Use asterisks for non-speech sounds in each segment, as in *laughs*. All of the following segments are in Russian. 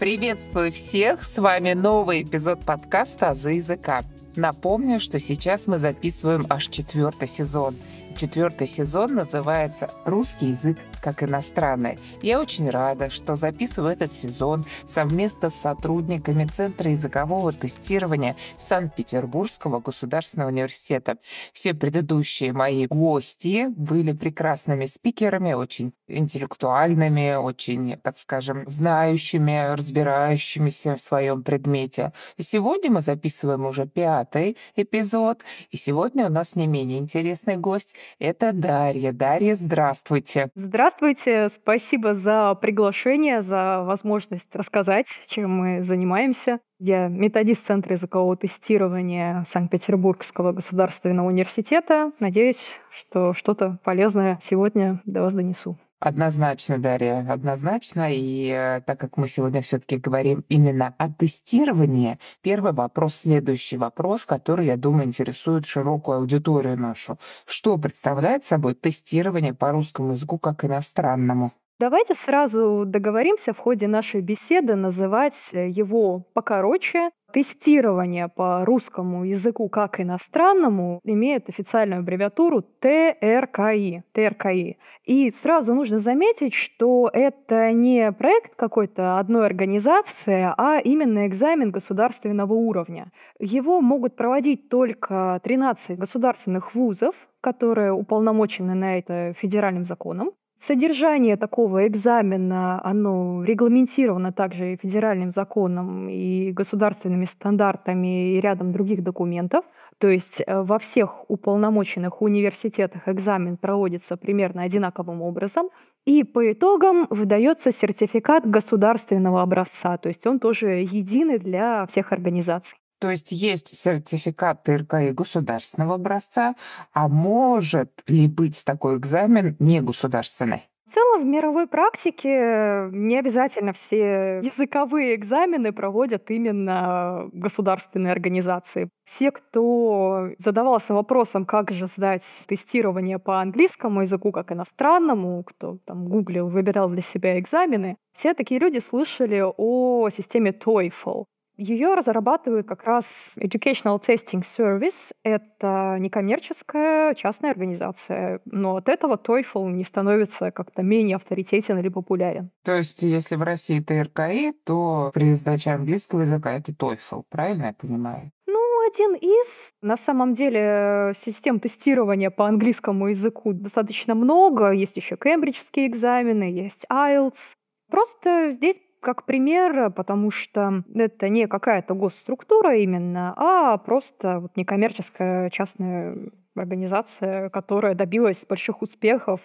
Приветствую всех! С вами новый эпизод подкаста «Азы языка». Напомню, что сейчас мы записываем аж четвертый сезон. Четвертый сезон называется «Русский язык как иностранный». Я очень рада, что записываю этот сезон совместно с сотрудниками Центра языкового тестирования Санкт-Петербургского государственного университета. Все предыдущие мои гости были прекрасными спикерами, очень интеллектуальными, очень, так скажем, знающими, разбирающимися в своем предмете. И сегодня мы записываем уже пятый эпизод, и сегодня у нас не менее интересный гость это Дарья. Дарья, здравствуйте. Здравствуйте. Спасибо за приглашение, за возможность рассказать, чем мы занимаемся. Я методист Центра языкового тестирования Санкт-Петербургского государственного университета. Надеюсь, что что-то полезное сегодня до вас донесу. Однозначно, Дарья, однозначно. И э, так как мы сегодня все-таки говорим именно о тестировании, первый вопрос, следующий вопрос, который, я думаю, интересует широкую аудиторию нашу. Что представляет собой тестирование по русскому языку как иностранному? Давайте сразу договоримся в ходе нашей беседы называть э, его покороче Тестирование по русскому языку как иностранному имеет официальную аббревиатуру ТРКИ. ТРКИ. И сразу нужно заметить, что это не проект какой-то одной организации, а именно экзамен государственного уровня. Его могут проводить только 13 государственных вузов, которые уполномочены на это федеральным законом. Содержание такого экзамена, оно регламентировано также и федеральным законом, и государственными стандартами, и рядом других документов. То есть э, во всех уполномоченных университетах экзамен проводится примерно одинаковым образом. И по итогам выдается сертификат государственного образца, то есть он тоже единый для всех организаций. То есть есть сертификат ТРКИ государственного образца, а может ли быть такой экзамен не государственный? В целом в мировой практике не обязательно все языковые экзамены проводят именно государственные организации. Все, кто задавался вопросом, как же сдать тестирование по английскому языку как иностранному, кто там гуглил, выбирал для себя экзамены, все такие люди слышали о системе TOEFL. Ее разрабатывают как раз Educational Testing Service. Это некоммерческая частная организация. Но от этого TOEFL не становится как-то менее авторитетен или популярен. То есть, если в России это РКИ, то при сдаче английского языка это TOEFL, правильно я понимаю? Ну, один из. На самом деле систем тестирования по английскому языку достаточно много. Есть еще кембриджские экзамены, есть IELTS. Просто здесь как пример, потому что это не какая-то госструктура именно, а просто вот некоммерческая частная организация, которая добилась больших успехов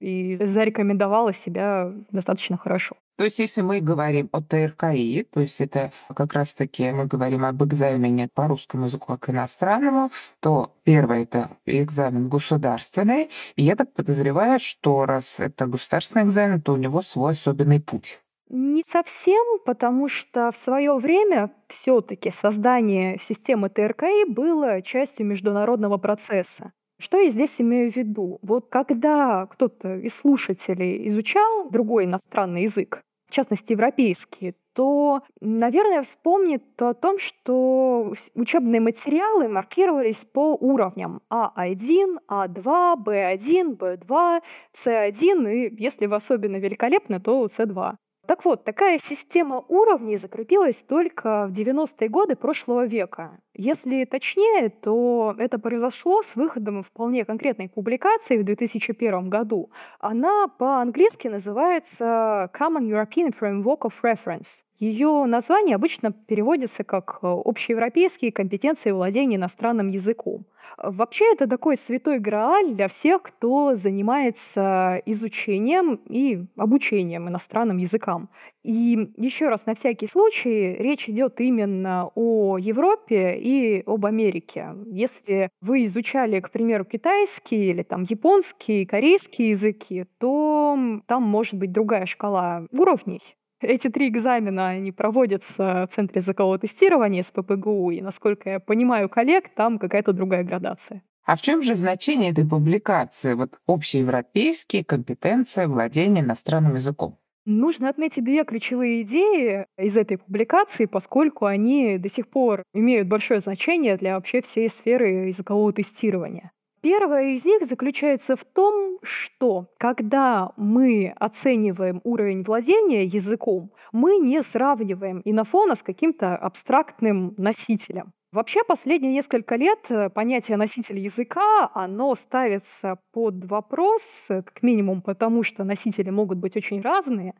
и зарекомендовала себя достаточно хорошо. То есть, если мы говорим о ТРКИ, то есть это как раз-таки мы говорим об экзамене по русскому языку как иностранному, то первое это экзамен государственный. И я так подозреваю, что раз это государственный экзамен, то у него свой особенный путь. Не совсем, потому что в свое время все-таки создание системы ТРКИ было частью международного процесса. Что я здесь имею в виду? Вот когда кто-то из слушателей изучал другой иностранный язык, в частности европейский, то, наверное, вспомнит о том, что учебные материалы маркировались по уровням А1, А2, Б1, Б2, С1 и, если вы особенно великолепны, то С2. Так вот, такая система уровней закрепилась только в 90-е годы прошлого века. Если точнее, то это произошло с выходом вполне конкретной публикации в 2001 году. Она по-английски называется Common European Framework of Reference. Ее название обычно переводится как «Общеевропейские компетенции владения иностранным языком». Вообще это такой святой грааль для всех, кто занимается изучением и обучением иностранным языкам. И еще раз, на всякий случай, речь идет именно о Европе и об Америке. Если вы изучали, к примеру, китайский или там японский, корейский языки, то там может быть другая шкала уровней. Эти три экзамена, они проводятся в Центре языкового тестирования с ППГУ, и, насколько я понимаю коллег, там какая-то другая градация. А в чем же значение этой публикации? Вот общеевропейские компетенции владения иностранным языком. Нужно отметить две ключевые идеи из этой публикации, поскольку они до сих пор имеют большое значение для вообще всей сферы языкового тестирования. Первая из них заключается в том, что когда мы оцениваем уровень владения языком, мы не сравниваем инофона с каким-то абстрактным носителем. Вообще, последние несколько лет э, понятие носитель языка, оно ставится под вопрос, э, как минимум потому, что носители могут быть очень разные.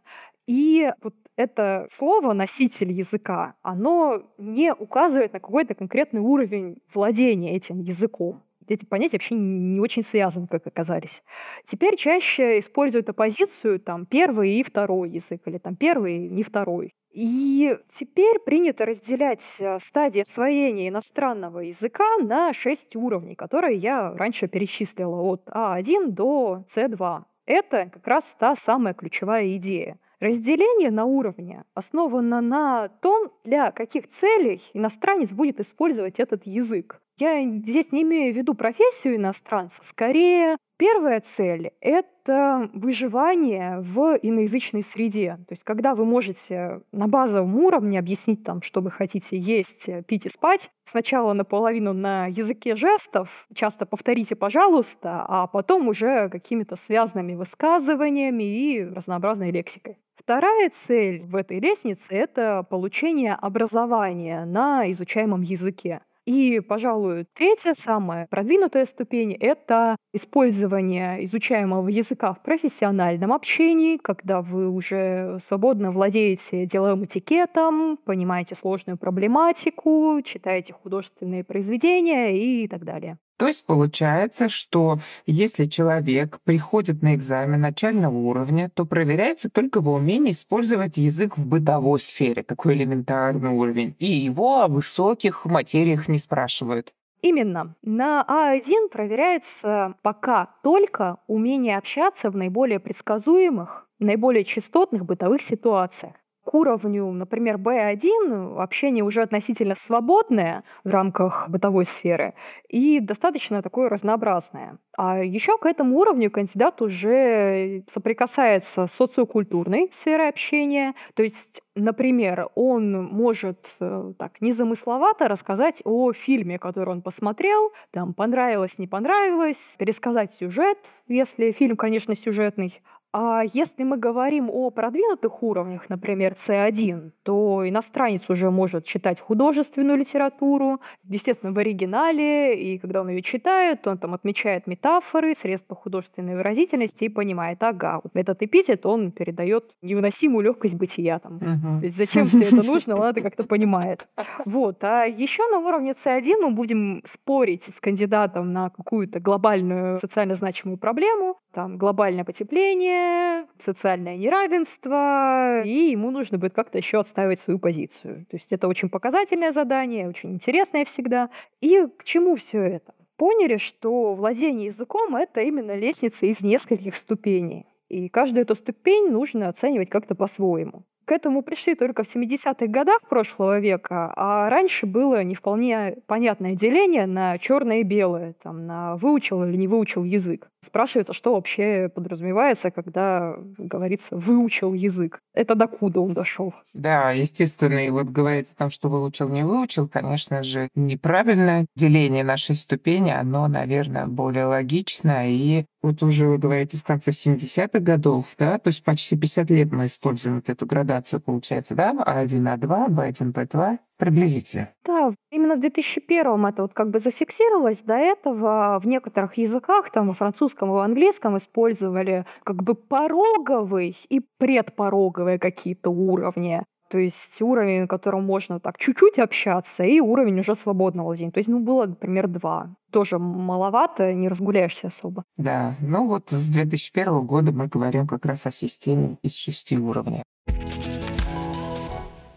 И вот это слово «носитель языка», оно не указывает на какой-то конкретный уровень владения этим языком эти понятия вообще не очень связаны, как оказались. Теперь чаще используют оппозицию там первый и второй язык, или там первый и не второй. И теперь принято разделять э, стадии освоения иностранного языка на шесть уровней, которые я раньше перечислила от А1 до С2. Это как раз та самая ключевая идея. Разделение на уровне основано на том, для каких целей иностранец будет использовать этот язык. Я здесь не имею в виду профессию иностранца, скорее первая цель — это выживание в иноязычной среде. То есть когда вы можете на базовом уровне объяснить, там, что вы хотите есть, пить и спать, сначала наполовину на языке жестов, часто повторите, пожалуйста, а потом уже какими-то связанными высказываниями и разнообразной лексикой. Вторая цель в этой лестнице — это получение образования на изучаемом языке. И, пожалуй, третья, самая продвинутая ступень — это использование изучаемого языка в профессиональном общении, когда вы уже свободно владеете деловым этикетом, понимаете сложную проблематику, читаете художественные произведения и так далее. То есть получается, что если человек приходит на экзамен начального уровня, то проверяется только его умение использовать язык в бытовой сфере, такой элементарный уровень, и его о высоких материях не спрашивают. Именно. На А1 проверяется пока только умение общаться в наиболее предсказуемых, наиболее частотных бытовых ситуациях к уровню, например, B1 общение уже относительно свободное в рамках бытовой сферы и достаточно такое разнообразное. А еще к этому уровню кандидат уже соприкасается с социокультурной сферой общения. То есть, например, он может э, так незамысловато рассказать о фильме, который он посмотрел, там понравилось, не понравилось, пересказать сюжет, если фильм, конечно, сюжетный, а если мы говорим о продвинутых уровнях, например, C1, то иностранец уже может читать художественную литературу, естественно, в оригинале, и когда он ее читает, он там отмечает метафоры, средства художественной выразительности и понимает, ага, вот этот эпитет, он передает невыносимую легкость бытия. Там. Uh-huh. То есть зачем все это нужно, *laughs* он это как-то понимает. Вот. А еще на уровне C1 мы будем спорить с кандидатом на какую-то глобальную социально значимую проблему, там глобальное потепление, социальное неравенство, и ему нужно будет как-то еще отстаивать свою позицию. То есть это очень показательное задание, очень интересное всегда. И к чему все это? Поняли, что владение языком — это именно лестница из нескольких ступеней. И каждую эту ступень нужно оценивать как-то по-своему. К этому пришли только в 70-х годах прошлого века, а раньше было не вполне понятное деление на черное и белое, там, на выучил или не выучил язык. Спрашивается, что вообще подразумевается, когда говорится «выучил язык». Это докуда он дошел? Да, естественно, и вот говорить о том, что выучил, не выучил, конечно же, неправильное деление нашей ступени, оно, наверное, более логично. И вот уже вы говорите в конце 70-х годов, да, то есть почти 50 лет мы используем вот эту градацию, получается, да, А1, А2, Б1, Б2, Приблизительно. Да, именно в 2001 это вот как бы зафиксировалось. До этого в некоторых языках, там во французском и в английском использовали как бы пороговый и предпороговые какие-то уровни. То есть уровень, на котором можно так чуть-чуть общаться, и уровень уже свободного владения. То есть, ну, было, например, два. Тоже маловато, не разгуляешься особо. Да, ну вот с 2001 года мы говорим как раз о системе из шести уровней.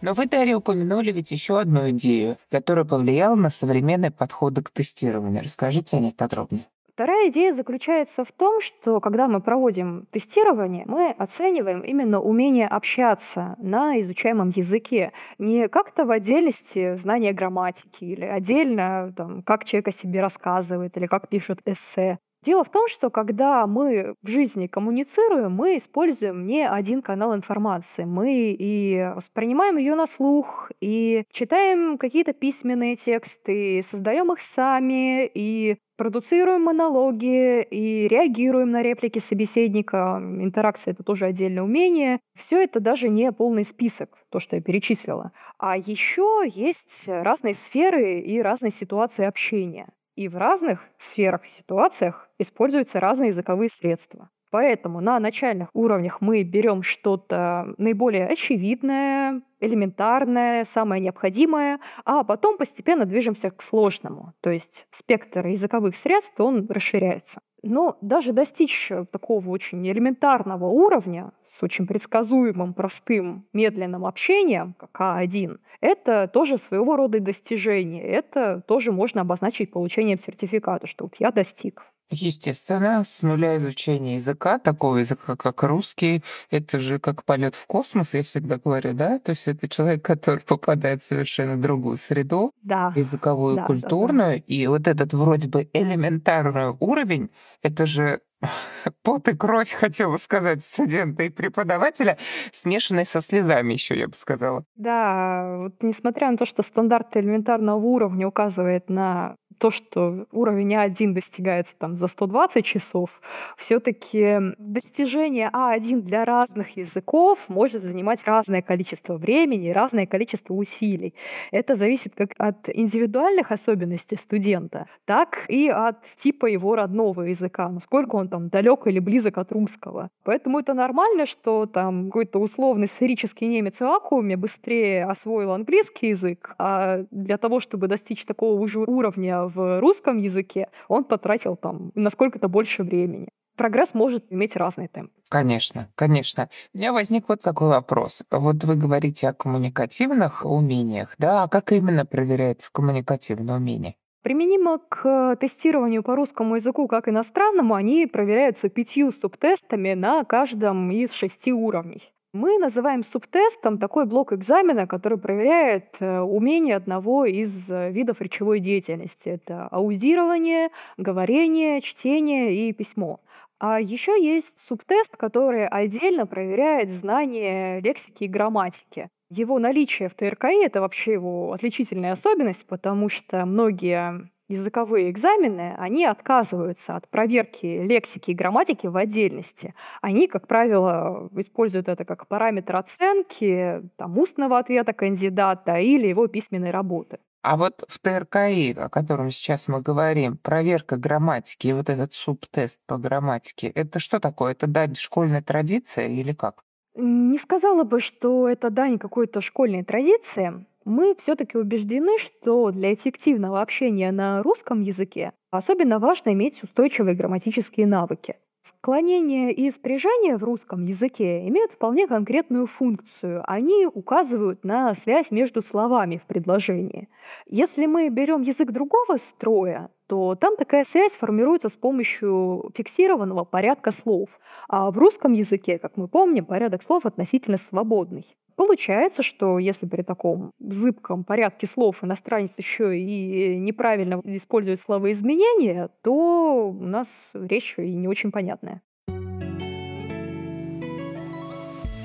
Но вы, Дарья, упомянули ведь еще одну идею, которая повлияла на современные подходы к тестированию. Расскажите о ней подробнее. Вторая идея заключается в том, что когда мы проводим тестирование, мы оцениваем именно умение общаться на изучаемом языке. Не как-то в отдельности знания грамматики или отдельно, там, как человек о себе рассказывает или как пишет эссе. Дело в том, что когда мы в жизни коммуницируем, мы используем не один канал информации. Мы и воспринимаем ее на слух, и читаем какие-то письменные тексты, создаем их сами, и продуцируем монологи и реагируем на реплики собеседника. Интеракция — это тоже отдельное умение. Все это даже не полный список, то, что я перечислила. А еще есть разные сферы и разные ситуации общения. И в разных сферах и ситуациях используются разные языковые средства. Поэтому на начальных уровнях мы берем что-то наиболее очевидное, элементарное, самое необходимое, а потом постепенно движемся к сложному. То есть спектр языковых средств, он расширяется. Но даже достичь такого очень элементарного уровня с очень предсказуемым, простым, медленным общением, как А1, это тоже своего рода достижение. Это тоже можно обозначить получением сертификата, что вот я достиг. Естественно, с нуля изучения языка, такого языка, как русский, это же как полет в космос, я всегда говорю, да? То есть это человек, который попадает в совершенно другую среду, да. языковую, да, культурную, да, да. и вот этот вроде бы элементарный уровень, это же *laughs* пот и кровь, хотела сказать, студента и преподавателя, смешанный со слезами еще, я бы сказала. Да, вот несмотря на то, что стандарт элементарного уровня указывает на то, что уровень А1 достигается там за 120 часов, все-таки достижение А1 для разных языков может занимать разное количество времени разное количество усилий. Это зависит как от индивидуальных особенностей студента, так и от типа его родного языка, насколько он там далек или близок от русского. Поэтому это нормально, что там какой-то условный сферический немец в вакууме быстрее освоил английский язык, а для того, чтобы достичь такого же уровня в русском языке, он потратил там насколько-то больше времени. Прогресс может иметь разный темп. Конечно, конечно. У меня возник вот такой вопрос. Вот вы говорите о коммуникативных умениях, да? А как именно проверяется коммуникативное умение? Применимо к тестированию по русскому языку как иностранному, они проверяются пятью субтестами на каждом из шести уровней. Мы называем субтестом такой блок экзамена, который проверяет э, умение одного из э, видов речевой деятельности. Это аудирование, говорение, чтение и письмо. А еще есть субтест, который отдельно проверяет знание лексики и грамматики. Его наличие в ТРКИ — это вообще его отличительная особенность, потому что многие языковые экзамены, они отказываются от проверки лексики и грамматики в отдельности. Они, как правило, используют это как параметр оценки там, устного ответа кандидата или его письменной работы. А вот в ТРКИ, о котором сейчас мы говорим, проверка грамматики и вот этот субтест по грамматике, это что такое? Это дань школьной традиции или как? Не сказала бы, что это дань какой-то школьной традиции мы все-таки убеждены, что для эффективного общения на русском языке особенно важно иметь устойчивые грамматические навыки. Склонение и спряжение в русском языке имеют вполне конкретную функцию. Они указывают на связь между словами в предложении. Если мы берем язык другого строя, то там такая связь формируется с помощью фиксированного порядка слов. А в русском языке, как мы помним, порядок слов относительно свободный. Получается, что если при таком зыбком порядке слов иностранец еще и неправильно использует словоизменения, то у нас речь и не очень понятная.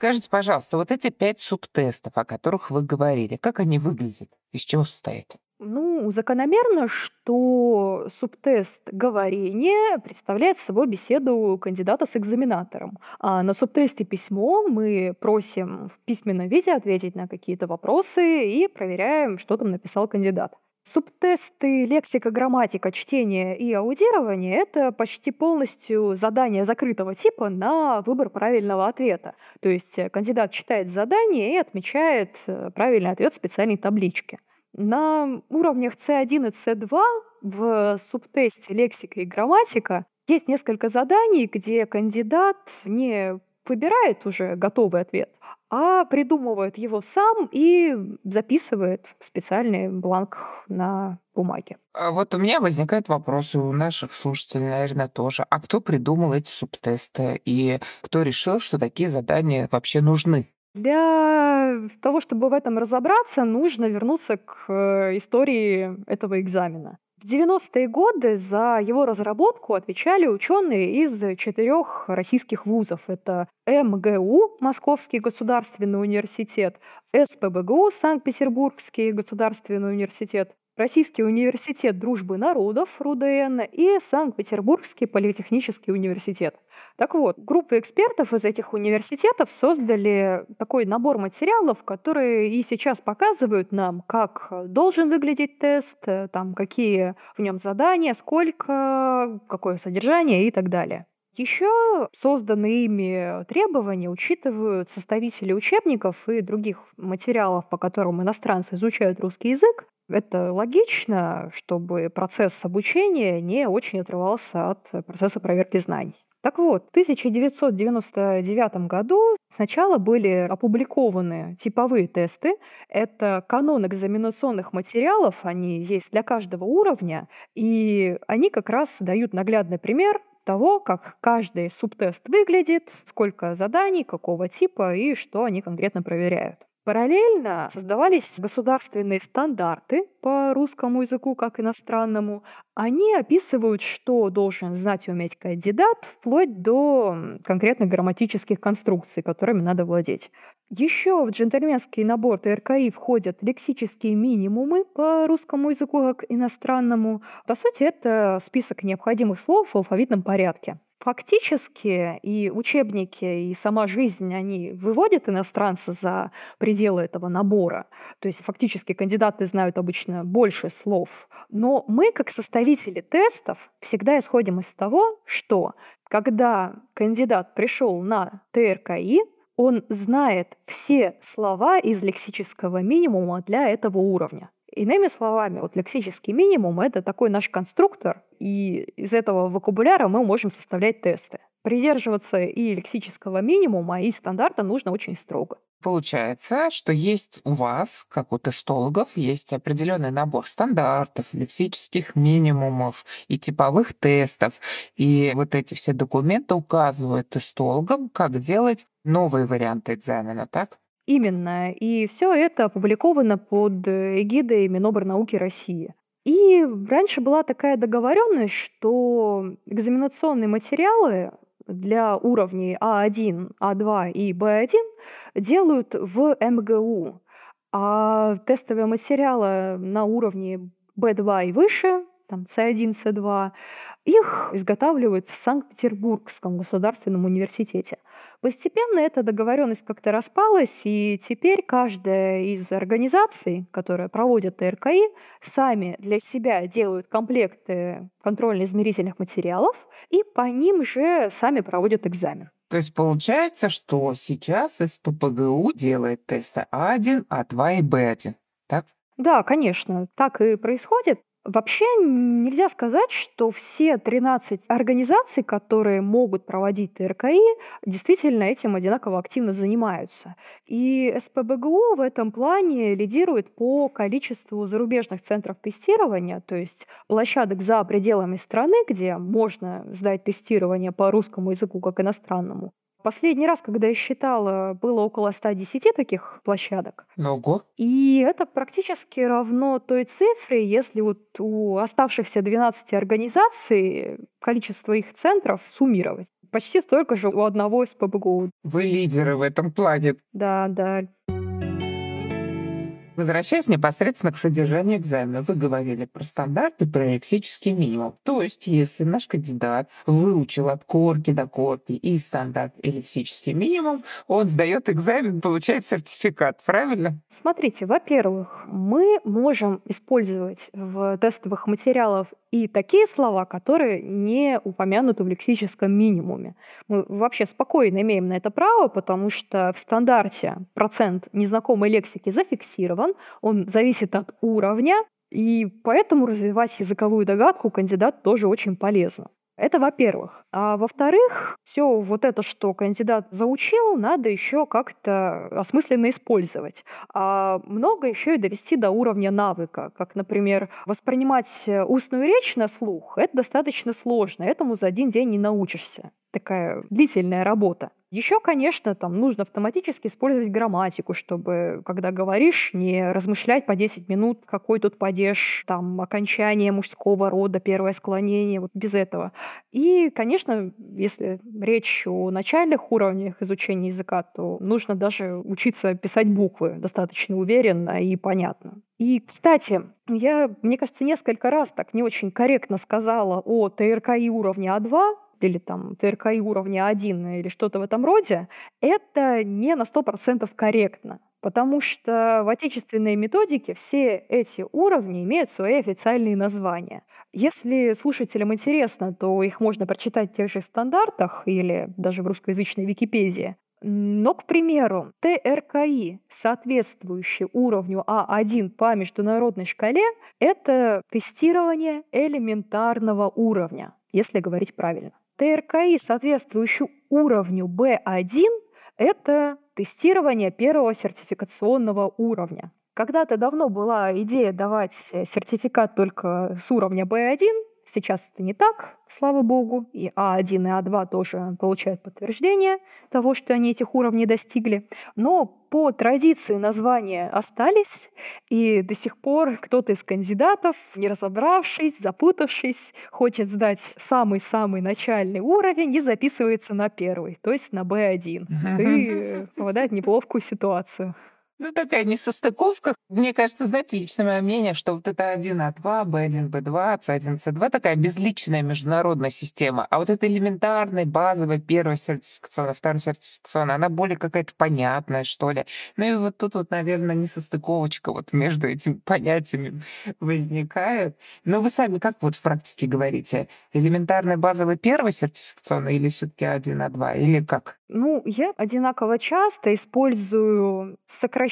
Скажите, пожалуйста, вот эти пять субтестов, о которых вы говорили, как они выглядят? Из чего состоят? Ну, закономерно, что субтест говорения представляет собой беседу кандидата с экзаменатором. А на субтесте письмо мы просим в письменном виде ответить на какие-то вопросы и проверяем, что там написал кандидат. Субтесты лексика, грамматика, чтение и аудирование — это почти полностью задание закрытого типа на выбор правильного ответа. То есть э, кандидат читает задание и отмечает э, правильный ответ в специальной табличке. На уровнях C1 и C2 в субтесте лексика и грамматика есть несколько заданий, где кандидат не выбирает уже готовый ответ, а придумывает его сам и записывает в специальный бланк на бумаге. А вот у меня возникает вопрос, у наших слушателей, наверное, тоже. А кто придумал эти субтесты? И кто решил, что такие задания вообще нужны? Для того, чтобы в этом разобраться, нужно вернуться к э, истории этого экзамена. В 90-е годы за его разработку отвечали ученые из четырех российских вузов. Это МГУ, Московский государственный университет, СПБГУ, Санкт-Петербургский государственный университет, Российский университет дружбы народов, РУДН, и Санкт-Петербургский политехнический университет. Так вот, группа экспертов из этих университетов создали такой набор материалов, которые и сейчас показывают нам, как должен выглядеть тест, там, какие в нем задания, сколько, какое содержание и так далее. Еще созданные ими требования учитывают составители учебников и других материалов, по которым иностранцы изучают русский язык. Это логично, чтобы процесс обучения не очень отрывался от процесса проверки знаний. Так вот, в 1999 году сначала были опубликованы типовые тесты. Это канон экзаменационных материалов, они есть для каждого уровня, и они как раз дают наглядный пример того, как каждый субтест выглядит, сколько заданий, какого типа и что они конкретно проверяют. Параллельно создавались государственные стандарты по русскому языку как иностранному. Они описывают, что должен знать и уметь кандидат, вплоть до конкретных грамматических конструкций, которыми надо владеть. Еще в джентльменский набор ТРКИ входят лексические минимумы по русскому языку как иностранному. По сути, это список необходимых слов в алфавитном порядке. Фактически и учебники, и сама жизнь, они выводят иностранца за пределы этого набора. То есть фактически кандидаты знают обычно больше слов. Но мы, как составители тестов, всегда исходим из того, что когда кандидат пришел на ТРКИ, он знает все слова из лексического минимума для этого уровня. Иными словами, вот лексический минимум — это такой наш конструктор, и из этого вокабуляра мы можем составлять тесты. Придерживаться и лексического минимума, и стандарта нужно очень строго. Получается, что есть у вас, как у тестологов, есть определенный набор стандартов, лексических минимумов и типовых тестов. И вот эти все документы указывают тестологам, как делать новые варианты экзамена, так? Именно. И все это опубликовано под э, эгидой Минобрнауки России. И раньше была такая договоренность, что экзаменационные материалы для уровней А1, А2 и Б1 делают в МГУ, а тестовые материалы на уровне Б2 и выше, там С1, С2, их изготавливают в Санкт-Петербургском государственном университете. Постепенно эта договоренность как-то распалась, и теперь каждая из организаций, которая проводит ТРКИ, сами для себя делают комплекты контрольно-измерительных материалов, и по ним же сами проводят экзамен. То есть получается, что сейчас СППГУ делает тесты А1, А2 и Б1, так? Да, конечно, так и происходит. Вообще нельзя сказать, что все 13 организаций, которые могут проводить ТРКИ, действительно этим одинаково активно занимаются. И СПБГУ в этом плане лидирует по количеству зарубежных центров тестирования, то есть площадок за пределами страны, где можно сдать тестирование по русскому языку как иностранному. Последний раз, когда я считала, было около 110 таких площадок. Ого. И это практически равно той цифре, если вот у оставшихся 12 организаций количество их центров суммировать. Почти столько же у одного из ПБГУ. Вы лидеры в этом плане. Да, да. Возвращаясь непосредственно к содержанию экзамена, вы говорили про стандарты, про лексический минимум. То есть, если наш кандидат выучил от корки до корки и стандарт, и лексический минимум, он сдает экзамен, получает сертификат, правильно? Смотрите, во-первых, мы можем использовать в тестовых материалах и такие слова, которые не упомянуты в лексическом минимуме. Мы вообще спокойно имеем на это право, потому что в стандарте процент незнакомой лексики зафиксирован, он зависит от уровня, и поэтому развивать языковую догадку кандидат тоже очень полезно. Это во-первых. А во-вторых, все вот это, что кандидат заучил, надо еще как-то осмысленно использовать. А много еще и довести до уровня навыка. Как, например, воспринимать устную речь на слух, это достаточно сложно. Этому за один день не научишься. Такая длительная работа. Еще, конечно, там нужно автоматически использовать грамматику, чтобы, когда говоришь, не размышлять по 10 минут, какой тут падеж, там, окончание мужского рода, первое склонение, вот без этого. И, конечно, если речь о начальных уровнях изучения языка, то нужно даже учиться писать буквы достаточно уверенно и понятно. И, кстати, я, мне кажется, несколько раз так не очень корректно сказала о ТРКИ уровня А2, или там ТРКИ уровня 1 или что-то в этом роде, это не на 100% корректно. Потому что в отечественной методике все эти уровни имеют свои официальные названия. Если слушателям интересно, то их можно прочитать в тех же стандартах или даже в русскоязычной Википедии. Но, к примеру, ТРКИ, соответствующий уровню А1 по международной шкале, это тестирование элементарного уровня, если говорить правильно. ТРКИ, соответствующий уровню B1, это тестирование первого сертификационного уровня. Когда-то давно была идея давать сертификат только с уровня B1, Сейчас это не так, слава богу. И А1 и А2 тоже получают подтверждение того, что они этих уровней достигли. Но по традиции названия остались, и до сих пор кто-то из кандидатов, не разобравшись, запутавшись, хочет сдать самый-самый начальный уровень и записывается на первый, то есть на B1. И попадает в неплохую ситуацию. Ну, такая несостыковка. Мне кажется, знаете, личное мое мнение, что вот это 1А2, B1, B2, C1, C2 такая безличная международная система. А вот эта элементарная, базовая, первая сертификационная, вторая сертификационная, она более какая-то понятная, что ли. Ну и вот тут вот, наверное, несостыковочка вот между этими понятиями возникает. Но вы сами как вот в практике говорите? Элементарная, базовая, первая сертификационная или все таки 1А2? Или как? Ну, я одинаково часто использую сокращение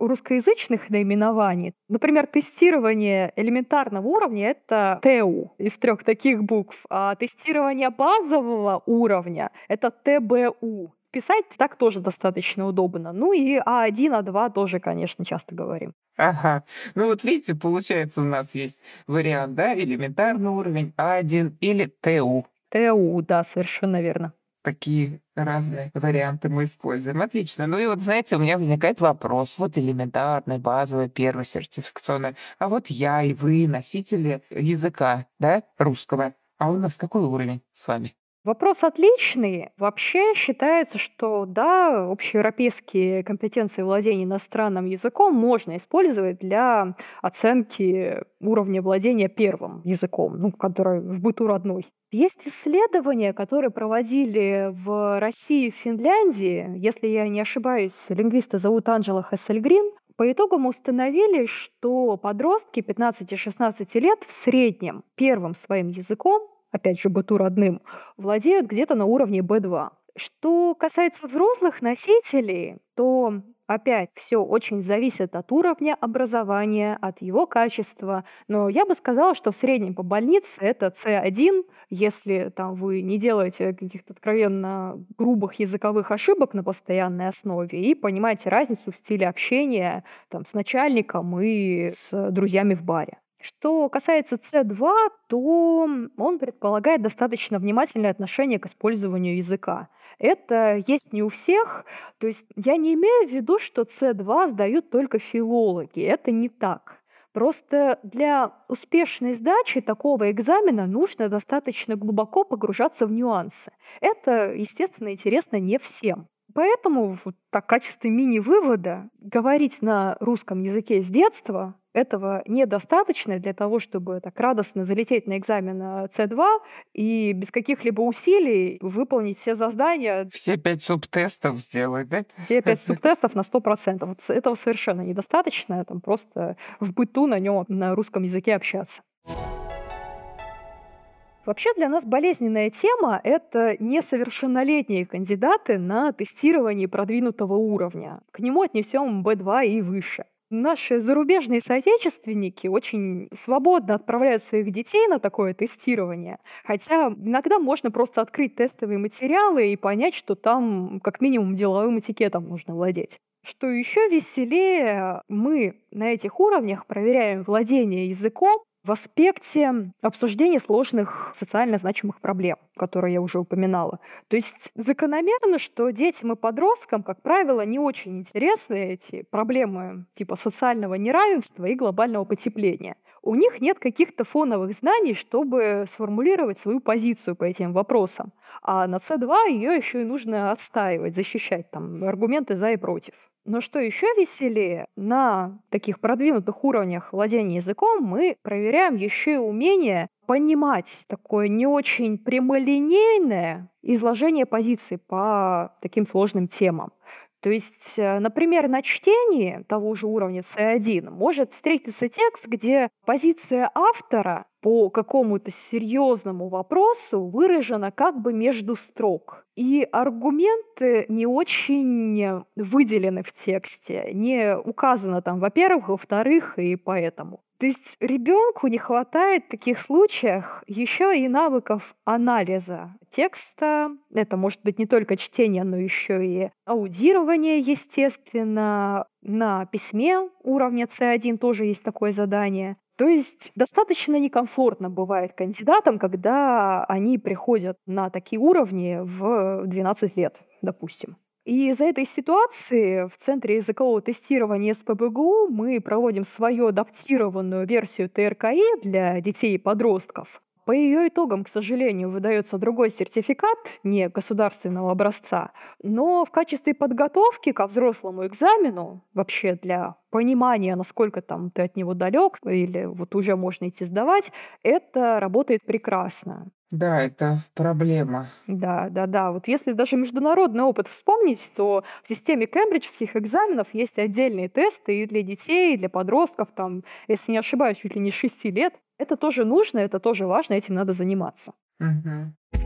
русскоязычных наименований. Например, тестирование элементарного уровня — это ТЭУ из трех таких букв, а тестирование базового уровня — это ТБУ. Писать так тоже достаточно удобно. Ну и А1, А2 тоже, конечно, часто говорим. Ага. Ну вот видите, получается, у нас есть вариант, да, элементарный уровень А1 или ТУ. ТУ, да, совершенно верно такие разные варианты мы используем. Отлично. Ну и вот, знаете, у меня возникает вопрос. Вот элементарный, базовый, первый сертификационный. А вот я и вы, носители языка, да, русского. А у нас какой уровень с вами? Вопрос отличный. Вообще считается, что да, общеевропейские компетенции владения иностранным языком можно использовать для оценки уровня владения первым языком, ну, который в быту родной. Есть исследования, которые проводили в России и Финляндии. Если я не ошибаюсь, лингвиста зовут Анджела Хессельгрин. По итогам установили, что подростки 15-16 лет в среднем первым своим языком опять же, быту родным, владеют где-то на уровне B2. Что касается взрослых носителей, то опять все очень зависит от уровня образования, от его качества. Но я бы сказала, что в среднем по больнице это C1, если там вы не делаете каких-то откровенно грубых языковых ошибок на постоянной основе и понимаете разницу в стиле общения там, с начальником и с друзьями в баре. Что касается C2, то он предполагает достаточно внимательное отношение к использованию языка. Это есть не у всех. То есть я не имею в виду, что C2 сдают только филологи. Это не так. Просто для успешной сдачи такого экзамена нужно достаточно глубоко погружаться в нюансы. Это, естественно, интересно не всем. Поэтому вот так в качестве мини-вывода говорить на русском языке с детства этого недостаточно для того, чтобы так радостно залететь на экзамен С2 и без каких-либо усилий выполнить все задания. Все пять субтестов сделать, да? Все пять *laughs* субтестов на 100%. Вот этого совершенно недостаточно, там просто в быту на нем на русском языке общаться. Вообще для нас болезненная тема — это несовершеннолетние кандидаты на тестирование продвинутого уровня. К нему отнесем B2 и выше. Наши зарубежные соотечественники очень свободно отправляют своих детей на такое тестирование, хотя иногда можно просто открыть тестовые материалы и понять, что там как минимум деловым этикетом нужно владеть. Что еще веселее, мы на этих уровнях проверяем владение языком в аспекте обсуждения сложных социально значимых проблем, которые я уже упоминала. То есть закономерно, что детям и подросткам, как правило, не очень интересны эти проблемы типа социального неравенства и глобального потепления. У них нет каких-то фоновых знаний, чтобы сформулировать свою позицию по этим вопросам. А на С2 ее еще и нужно отстаивать, защищать там аргументы за и против. Но что еще веселее, на таких продвинутых уровнях владения языком мы проверяем еще и умение понимать такое не очень прямолинейное изложение позиций по таким сложным темам. То есть, э, например, на чтении того же уровня C1 может встретиться текст, где позиция автора по какому-то серьезному вопросу выражена как бы между строк. И аргументы не очень выделены в тексте, не указано там, во-первых, во-вторых, и поэтому. То есть ребенку не хватает в таких случаях еще и навыков анализа текста. Это может быть не только чтение, но еще и аудирование, естественно. На письме уровня C1 тоже есть такое задание. То есть достаточно некомфортно бывает кандидатам, когда они приходят на такие уровни в 12 лет, допустим. И из-за этой ситуации в Центре языкового тестирования СПБГУ мы проводим свою адаптированную версию ТРКИ для детей и подростков. По ее итогам, к сожалению, выдается другой сертификат, не государственного образца, но в качестве подготовки ко взрослому экзамену, вообще для понимания, насколько там ты от него далек или вот уже можно идти сдавать, это работает прекрасно. Да, это проблема. Да, да, да. Вот если даже международный опыт вспомнить, то в системе кембриджских экзаменов есть отдельные тесты и для детей, и для подростков, там, если не ошибаюсь, чуть ли не 6 лет. Это тоже нужно, это тоже важно, этим надо заниматься. Угу.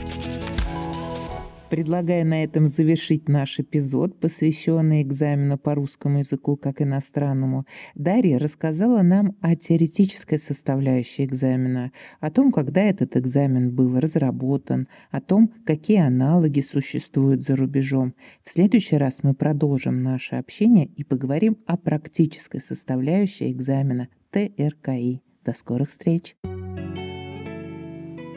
Предлагаю на этом завершить наш эпизод, посвященный экзамену по русскому языку как иностранному. Дарья рассказала нам о теоретической составляющей экзамена, о том, когда этот экзамен был разработан, о том, какие аналоги существуют за рубежом. В следующий раз мы продолжим наше общение и поговорим о практической составляющей экзамена ТРКИ. До скорых встреч!